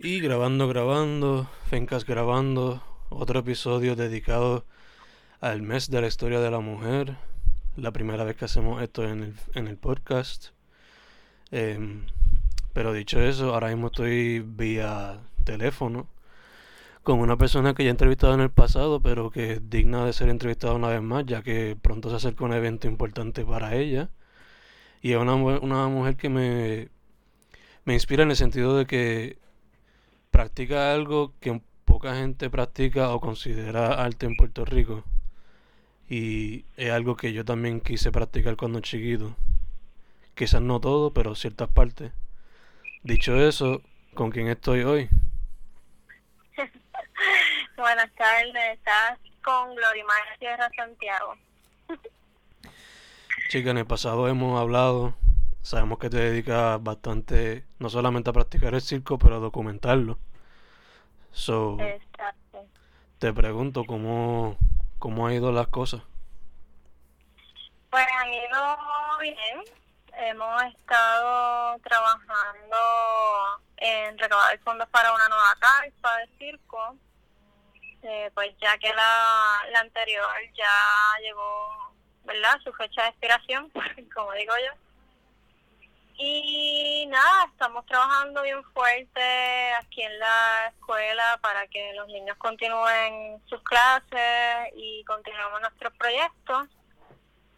Y grabando, grabando, Fencas grabando, otro episodio dedicado al mes de la historia de la mujer. La primera vez que hacemos esto en el, en el podcast. Em, pero dicho eso, ahora mismo estoy vía teléfono con una persona que ya he entrevistado en el pasado, pero que es digna de ser entrevistada una vez más, ya que pronto se acerca un evento importante para ella. Y es una, una mujer que me, me inspira en el sentido de que practica algo que poca gente practica o considera arte en Puerto Rico. Y es algo que yo también quise practicar cuando chiquito. Quizás no todo, pero ciertas partes. Dicho eso, ¿con quién estoy hoy? Buenas tardes, estás con Glorimar Sierra Santiago. Chica, en el pasado hemos hablado, sabemos que te dedicas bastante, no solamente a practicar el circo, pero a documentarlo. So, Exacto. te pregunto cómo, cómo ha ido las cosas. Pues han ido bien. Hemos estado trabajando en recaudar fondos para una nueva carpa de circo. Eh, pues ya que la, la anterior ya llegó, ¿verdad? Su fecha de expiración, como digo yo. Y nada, estamos trabajando bien fuerte aquí en la escuela para que los niños continúen sus clases y continuemos nuestros proyectos.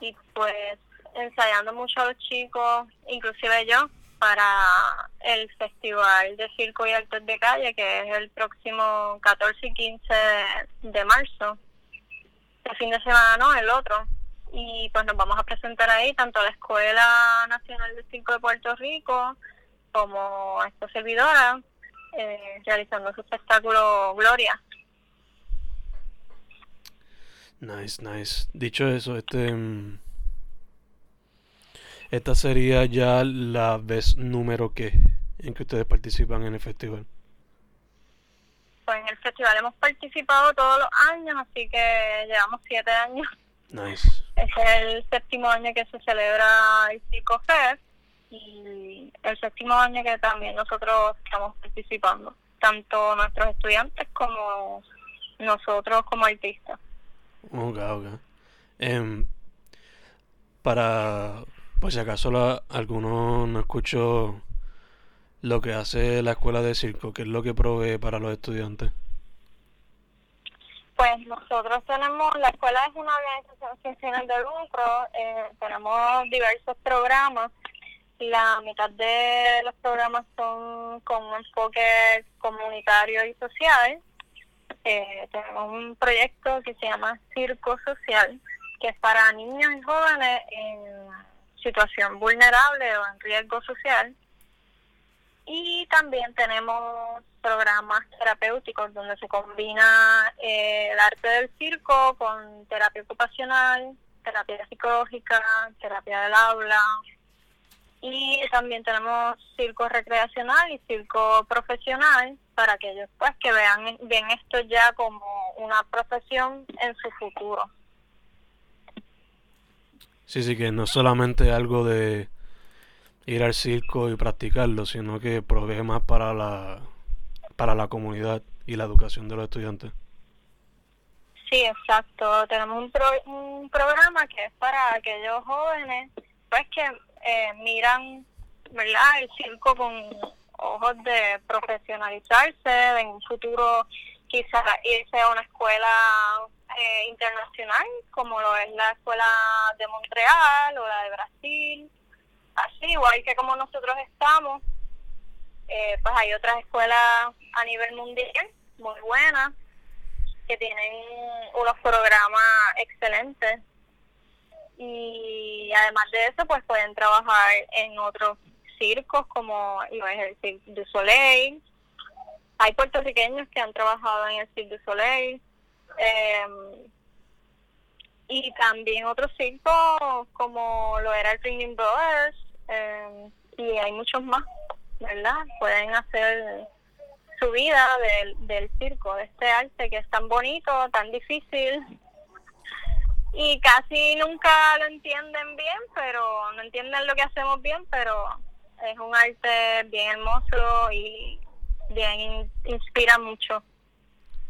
Y pues ensayando mucho a los chicos, inclusive yo, para el Festival de Circo y Artes de Calle, que es el próximo 14 y 15 de, marzo. El fin de semana no, el otro y pues nos vamos a presentar ahí tanto a la Escuela Nacional de Circo de Puerto Rico como a esta servidora eh, realizando su espectáculo Gloria. Nice, nice. Dicho eso, este mm, esta sería ya la vez número que en que ustedes participan en el festival. Pues en el festival hemos participado todos los años, así que llevamos siete años. Nice. Es el séptimo año que se celebra el Circo Fest y el séptimo año que también nosotros estamos participando, tanto nuestros estudiantes como nosotros como artistas. Ok, ok. Em, para, pues si acaso la, alguno no escuchó lo que hace la escuela de circo, que es lo que provee para los estudiantes. Pues nosotros tenemos, la escuela es una organización sin fines de lucro, eh, tenemos diversos programas. La mitad de los programas son con un enfoque comunitario y social. Eh, tenemos un proyecto que se llama Circo Social, que es para niños y jóvenes en situación vulnerable o en riesgo social. Y también tenemos programas terapéuticos donde se combina eh, el arte del circo con terapia ocupacional, terapia psicológica, terapia del aula. Y también tenemos circo recreacional y circo profesional para aquellos pues que vean bien esto ya como una profesión en su futuro. Sí, sí, que no solamente algo de ir al circo y practicarlo, sino que provee más para la, para la comunidad y la educación de los estudiantes. Sí, exacto. Tenemos un, pro, un programa que es para aquellos jóvenes pues que eh, miran verdad el circo con ojos de profesionalizarse, en un futuro quizás irse a una escuela eh, internacional como lo es la escuela de Montreal o la de Brasil así, igual que como nosotros estamos, eh, pues hay otras escuelas a nivel mundial muy buenas que tienen unos programas excelentes. Y además de eso pues pueden trabajar en otros circos como es el Cirque du Soleil. Hay puertorriqueños que han trabajado en el Cirque du Soleil eh, y también otros circos como lo era el Ringling Brothers eh, y hay muchos más, ¿verdad? Pueden hacer su vida del, del circo, de este arte que es tan bonito, tan difícil y casi nunca lo entienden bien, pero no entienden lo que hacemos bien, pero es un arte bien hermoso y bien inspira mucho.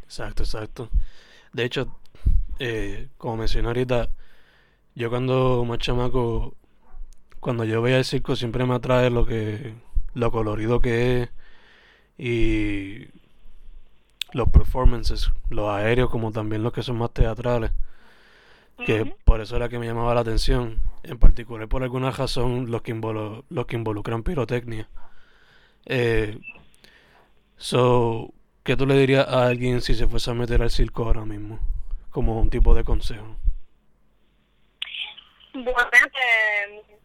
Exacto, exacto. De hecho, eh, como mencioné ahorita, yo cuando más chamaco, cuando yo veía el circo siempre me atrae lo que, lo colorido que es y los performances, los aéreos como también los que son más teatrales, que por eso era que me llamaba la atención, en particular por alguna razón los que, los que involucran pirotecnia. Eh, so, ¿qué tú le dirías a alguien si se fuese a meter al circo ahora mismo? Como un tipo de consejo. Bueno, que,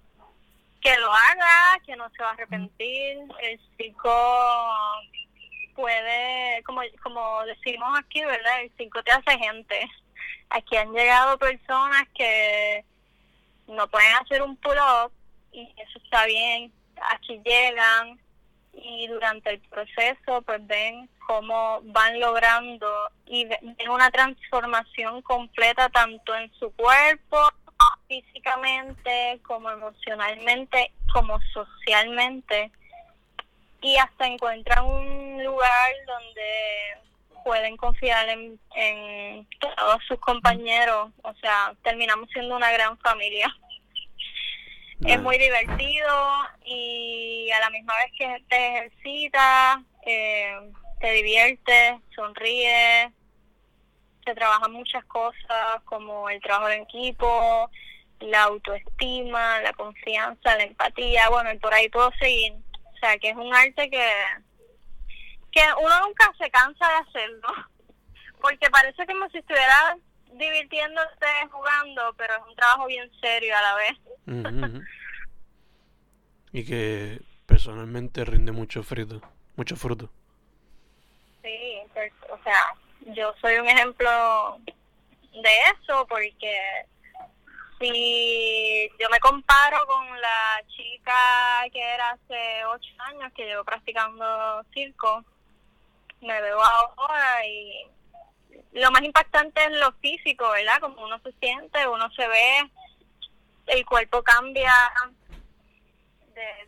que lo haga, que no se va a arrepentir. El circo puede, como, como decimos aquí, ¿verdad? El circo te hace gente. Aquí han llegado personas que no pueden hacer un pull-up y eso está bien. Aquí llegan y durante el proceso pues ven cómo van logrando y ven una transformación completa tanto en su cuerpo, físicamente, como emocionalmente, como socialmente. Y hasta encuentran un lugar donde pueden confiar en, en todos sus compañeros, o sea, terminamos siendo una gran familia. Es muy divertido y a la misma vez que te ejercitas, eh, te diviertes, sonríes, se trabajan muchas cosas como el trabajo en equipo, la autoestima, la confianza, la empatía, bueno, y por ahí puedo seguir. O sea, que es un arte que, que uno nunca se cansa de hacerlo, porque parece como si estuviera divirtiéndose jugando, pero es un trabajo bien serio a la vez. y que personalmente rinde mucho fruto, mucho fruto. Sí, o sea, yo soy un ejemplo de eso porque si yo me comparo con la chica que era hace ocho años que llevo practicando circo, me veo ahora y lo más impactante es lo físico, ¿verdad? Como uno se siente, uno se ve, el cuerpo cambia de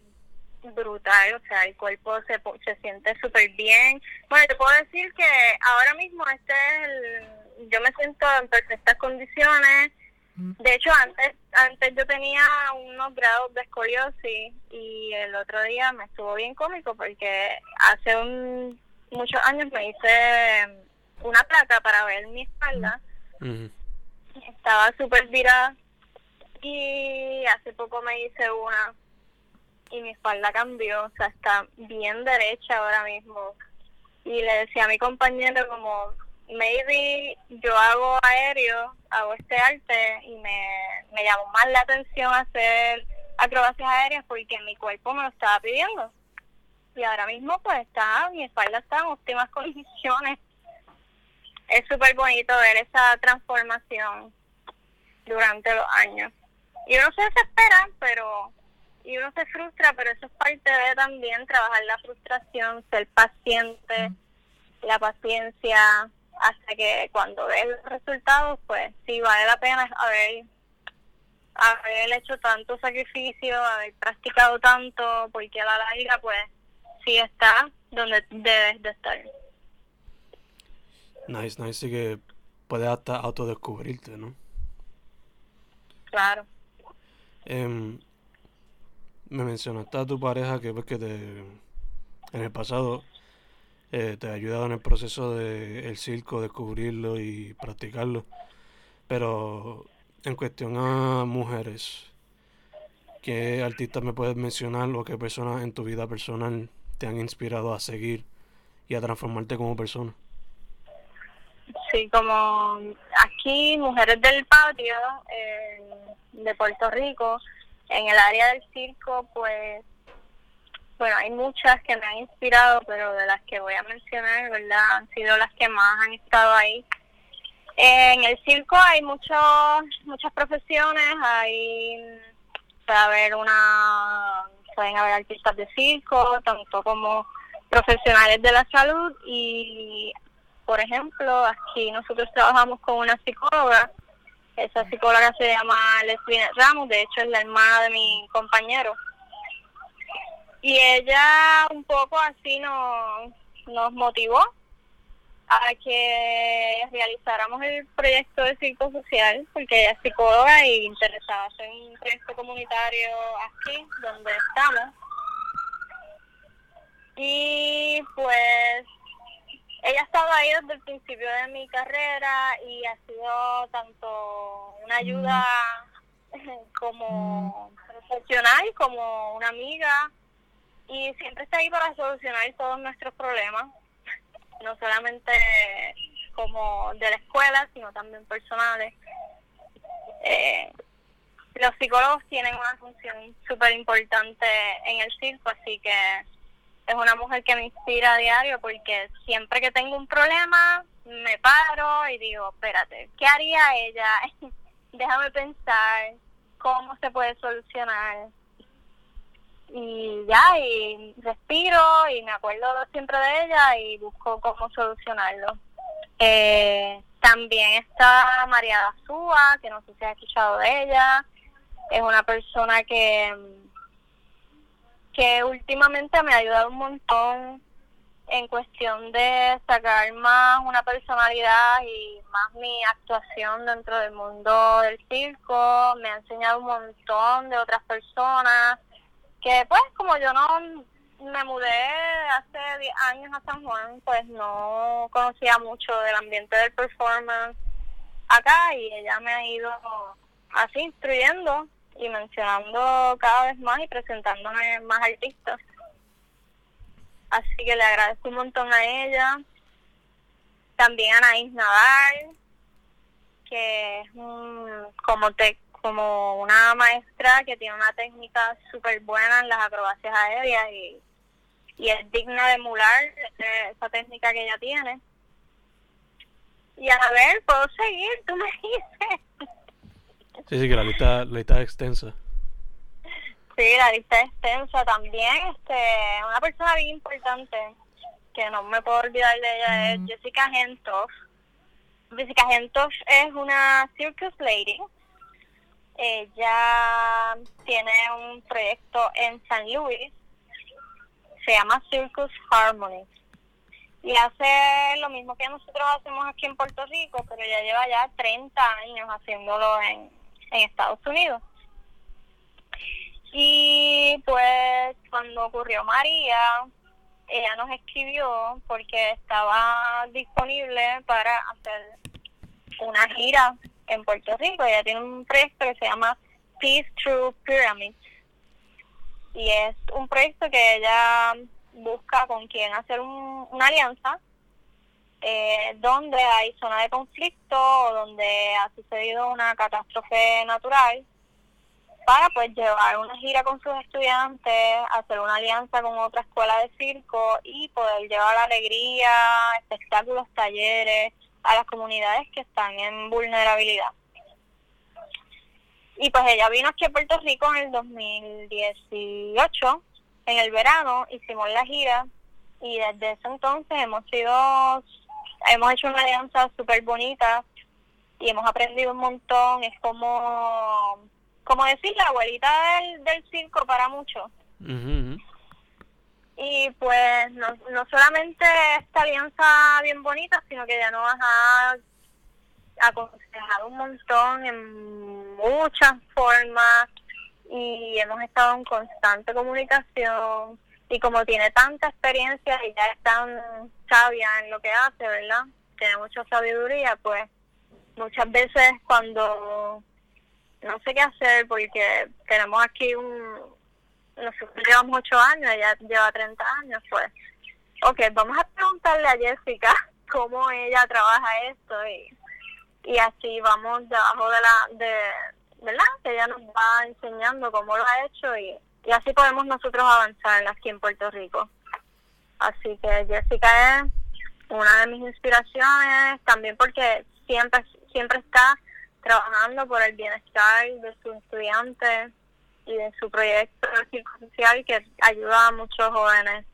brutal, o sea, el cuerpo se, se siente súper bien. Bueno, te puedo decir que ahora mismo este es el, yo me siento en perfectas condiciones. De hecho, antes antes yo tenía unos grados de escoliosis y el otro día me estuvo bien cómico porque hace un, muchos años me hice una placa para ver mi espalda. Estaba súper virada y hace poco me hice una y mi espalda cambió, o sea, está bien derecha ahora mismo. Y le decía a mi compañero como, maybe yo hago aéreo, hago este arte y me, me llamó más la atención hacer acrobacias aéreas porque mi cuerpo me lo estaba pidiendo. Y ahora mismo pues está, mi espalda está en óptimas condiciones es súper bonito ver esa transformación durante los años. Y uno se desespera, pero y uno se frustra, pero eso es parte de también trabajar la frustración, ser paciente, la paciencia, hasta que cuando ves los resultados, pues sí vale la pena haber, haber hecho tanto sacrificio, haber practicado tanto, porque a la larga, pues sí está donde debes de estar. Nice, nice, sí que puedes hasta autodescubrirte, ¿no? Claro. Eh, me mencionaste a tu pareja que pues que te en el pasado eh, te ha ayudado en el proceso de el circo, descubrirlo y practicarlo. Pero en cuestión a mujeres, ¿qué artistas me puedes mencionar o qué personas en tu vida personal te han inspirado a seguir y a transformarte como persona? Sí, como aquí, Mujeres del Patio de Puerto Rico, en el área del circo, pues, bueno, hay muchas que me han inspirado, pero de las que voy a mencionar, ¿verdad? Han sido las que más han estado ahí. En el circo hay muchos, muchas profesiones, hay, puede haber una, pueden haber artistas de circo, tanto como profesionales de la salud y por ejemplo, aquí nosotros trabajamos con una psicóloga. Esa psicóloga se llama Leslie Ramos, de hecho es la hermana de mi compañero. Y ella un poco así nos, nos motivó a que realizáramos el proyecto de circo social, porque ella es psicóloga y interesada en un proyecto comunitario aquí, donde estamos. Y pues ella ha estado ahí desde el principio de mi carrera y ha sido tanto una ayuda como profesional, como una amiga, y siempre está ahí para solucionar todos nuestros problemas no solamente como de la escuela, sino también personales. Eh, los psicólogos tienen una función súper importante en el circo, así que es una mujer que me inspira a diario porque siempre que tengo un problema me paro y digo, espérate, ¿qué haría ella? Déjame pensar cómo se puede solucionar y ya, y respiro y me acuerdo siempre de ella y busco cómo solucionarlo. Eh, también está María Dazúa, que no sé si has escuchado de ella, es una persona que, que últimamente me ha ayudado un montón en cuestión de sacar más una personalidad y más mi actuación dentro del mundo del circo, me ha enseñado un montón de otras personas que pues como yo no me mudé hace 10 años a San Juan, pues no conocía mucho del ambiente del performance acá y ella me ha ido así instruyendo y mencionando cada vez más y presentándome más artistas. Así que le agradezco un montón a ella. También a Anaís Nadal, que es un, como te como una maestra que tiene una técnica súper buena en las acrobacias aéreas y, y es digna de emular esa técnica que ella tiene. Y a ver, puedo seguir, tú me dices. Sí, sí, que la lista, la lista es extensa. Sí, la lista es extensa también. Este, una persona bien importante que no me puedo olvidar de ella es Jessica Gentos. Jessica Gentos es una circus lady ella tiene un proyecto en San Luis, se llama Circus Harmony. Y hace lo mismo que nosotros hacemos aquí en Puerto Rico, pero ella lleva ya 30 años haciéndolo en, en Estados Unidos. Y pues cuando ocurrió María, ella nos escribió porque estaba disponible para hacer una gira en Puerto Rico. Ella tiene un proyecto que se llama Peace Through Pyramids. Y es un proyecto que ella busca con quien hacer una alianza eh, donde hay zona de conflicto o donde ha sucedido una catástrofe natural para pues llevar una gira con sus estudiantes, hacer una alianza con otra escuela de circo y poder llevar alegría, espectáculos, talleres, a las comunidades que están en vulnerabilidad. Y pues ella vino aquí a Puerto Rico en el 2018, en el verano, hicimos la gira y desde ese entonces hemos sido, hemos hecho una alianza súper bonita y hemos aprendido un montón. Es como, como decir, la abuelita del, del circo para muchos. Y pues no, no solamente esta alianza bien bonita, sino que ya nos ha aconsejado un montón en muchas formas y hemos estado en constante comunicación y como tiene tanta experiencia y ya es tan sabia en lo que hace, ¿verdad? Tiene mucha sabiduría, pues muchas veces cuando no sé qué hacer porque tenemos aquí un, nosotros llevamos ocho años, ella lleva 30 años, pues, ok, vamos a preguntarle a Jessica cómo ella trabaja esto y, y así vamos debajo de la, de, ¿verdad? Que ella nos va enseñando cómo lo ha hecho y, y así podemos nosotros avanzar aquí en Puerto Rico. Así que Jessica es una de mis inspiraciones, también porque siempre, siempre está trabajando por el bienestar de sus estudiantes, y de su proyecto social que ayuda a muchos jóvenes.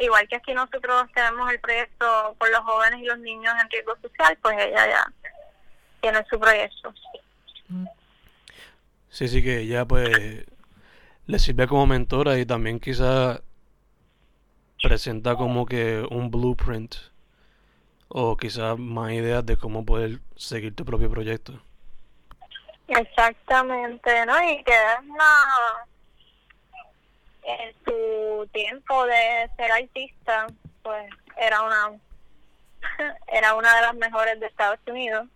igual que aquí nosotros tenemos el proyecto por los jóvenes y los niños en riesgo social, pues ella ya tiene su proyecto. Sí, sí, que ella pues le sirve como mentora y también quizá presenta como que un blueprint o quizás más ideas de cómo poder seguir tu propio proyecto. Exactamente, ¿no? Y que es una... En tu tiempo de ser artista, pues era una era una de las mejores de Estados Unidos.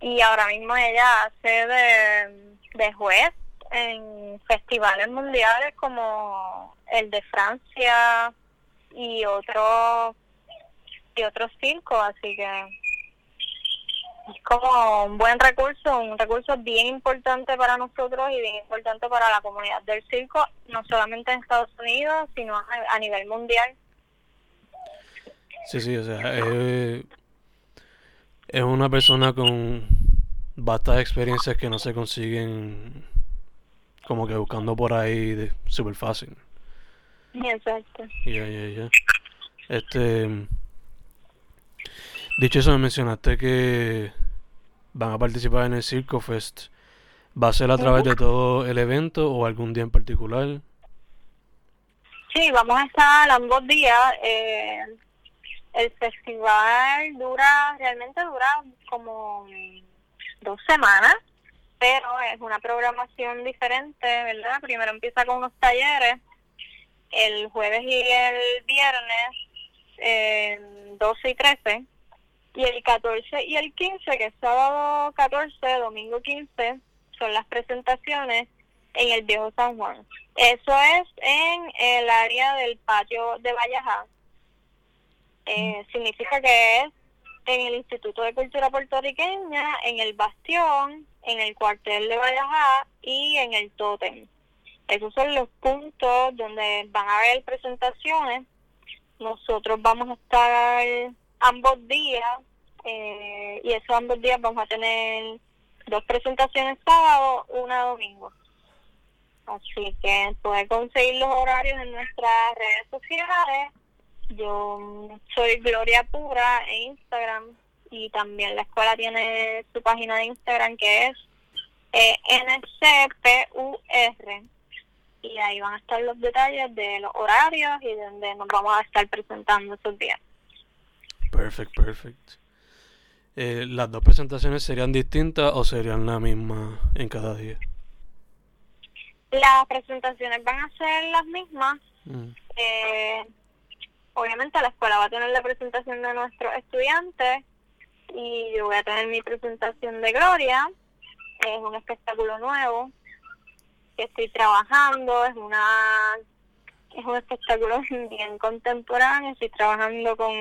Y ahora mismo ella hace de, de juez en festivales mundiales como el de Francia y otros y otros circos, así que es como un buen recurso, un recurso bien importante para nosotros y bien importante para la comunidad del circo, no solamente en Estados Unidos, sino a, nivel mundial. Sí, sí, o sea, es una persona con bastantes experiencias que no se consiguen como que buscando por ahí de súper fácil. Exacto. Ya, ya, ya. Este. Dicho eso, me mencionaste que van a participar en el Circo Fest. ¿Va a ser a través de todo el evento o algún día en particular? Sí, vamos a estar ambos días. Eh, el festival dura, realmente dura como dos semanas pero es una programación diferente, ¿verdad? Primero empieza con unos talleres, el jueves y el viernes, eh, 12 y 13, y el 14 y el 15, que es sábado 14, domingo 15, son las presentaciones en el Viejo San Juan. Eso es en el área del patio de Vallajá. Eh, significa que es en el Instituto de Cultura Puertorriqueña, en el Bastión, en el cuartel de Valleja y en el Totem. Esos son los puntos donde van a haber presentaciones. Nosotros vamos a estar ambos días eh, y esos ambos días vamos a tener dos presentaciones sábado, una domingo. Así que puede conseguir los horarios en nuestras redes sociales. Yo soy Gloria Pura en Instagram y también la escuela tiene su página de Instagram que es eh, NCPUR y ahí van a estar los detalles de los horarios y de donde nos vamos a estar presentando esos días. Perfecto, perfecto. Eh, ¿Las dos presentaciones serían distintas o serían la misma en cada día? Las presentaciones van a ser las mismas. Mm. Eh, obviamente la escuela va a tener la presentación de nuestros estudiantes y yo voy a tener mi presentación de Gloria. Es un espectáculo nuevo que estoy trabajando, es una es un espectáculo bien contemporáneo, estoy trabajando con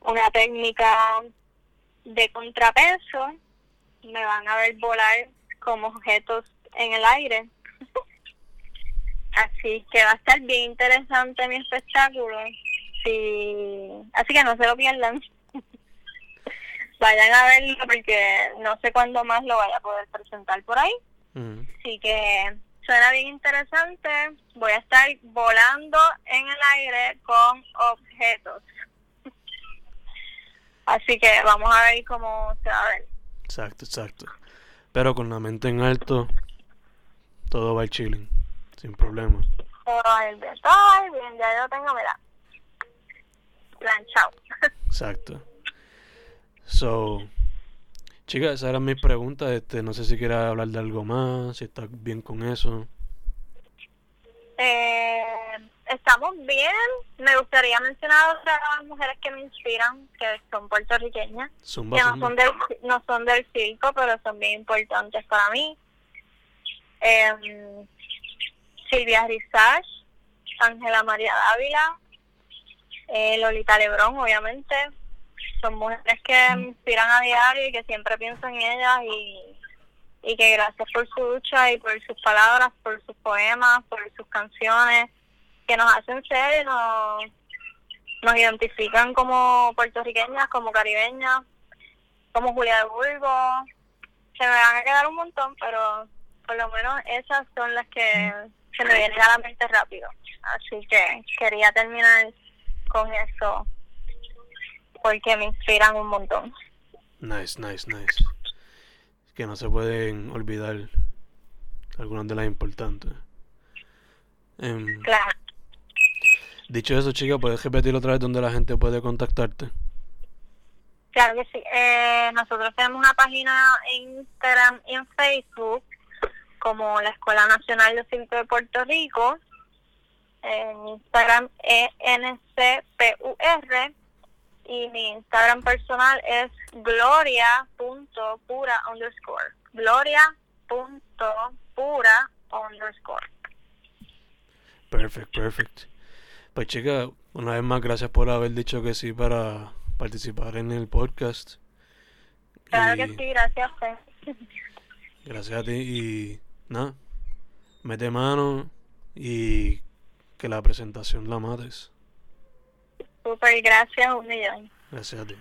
una técnica de contrapeso, me van a ver volar como objetos en el aire. Así que va a estar bien interesante mi espectáculo. Sí. Así que no se lo pierdan vayan a verlo porque no sé cuándo más lo vaya a poder presentar por ahí. Así que suena bien interesante. Voy a estar volando en el aire con objetos. Así que vamos a ver cómo se va a ver. Exacto, exacto. Pero con la mente en alto, todo va chilling, sin problema. Todo va todo bien, ya yo tengo, mira, planchado. Exacto. So, chicas, esa era mi pregunta. Este, no sé si quieres hablar de algo más, si estás bien con eso. Eh, estamos bien. Me gustaría mencionar a otras mujeres que me inspiran, que son puertorriqueñas, que no son, del, no son del circo, pero son bien importantes para mí. Eh, Silvia Rizach, Ángela María Dávila, eh, Lolita Lebrón, obviamente, son mujeres que me inspiran a diario y que siempre pienso en ellas y, y que gracias por su lucha y por sus palabras, por sus poemas, por sus canciones, que nos hacen ser y nos, nos identifican como puertorriqueñas, como caribeñas, como Julia de Burgos. Se me van a quedar un montón, pero por lo menos esas son las que se me vienen a la mente rápido. Así que quería terminar con eso porque me inspiran un montón. Nice, nice, nice. Que no se pueden olvidar algunas de las importantes. Em, claro. Dicho eso, chica, ¿puedes repetir otra vez dónde la gente puede contactarte? Claro que sí. Eh, nosotros tenemos una página en Instagram y en Facebook como la Escuela Nacional de Circo de Puerto Rico. En Instagram es NCPUR y mi Instagram personal es gloria.pura underscore. Gloria.pura underscore. Perfect, perfect. Pues chica, una vez más gracias por haber dicho que sí para participar en el podcast. Claro que sí, gracias a usted. Gracias a ti y nada, mete mano y que la presentación la mates. Super, gracias un millón. Gracias a ti.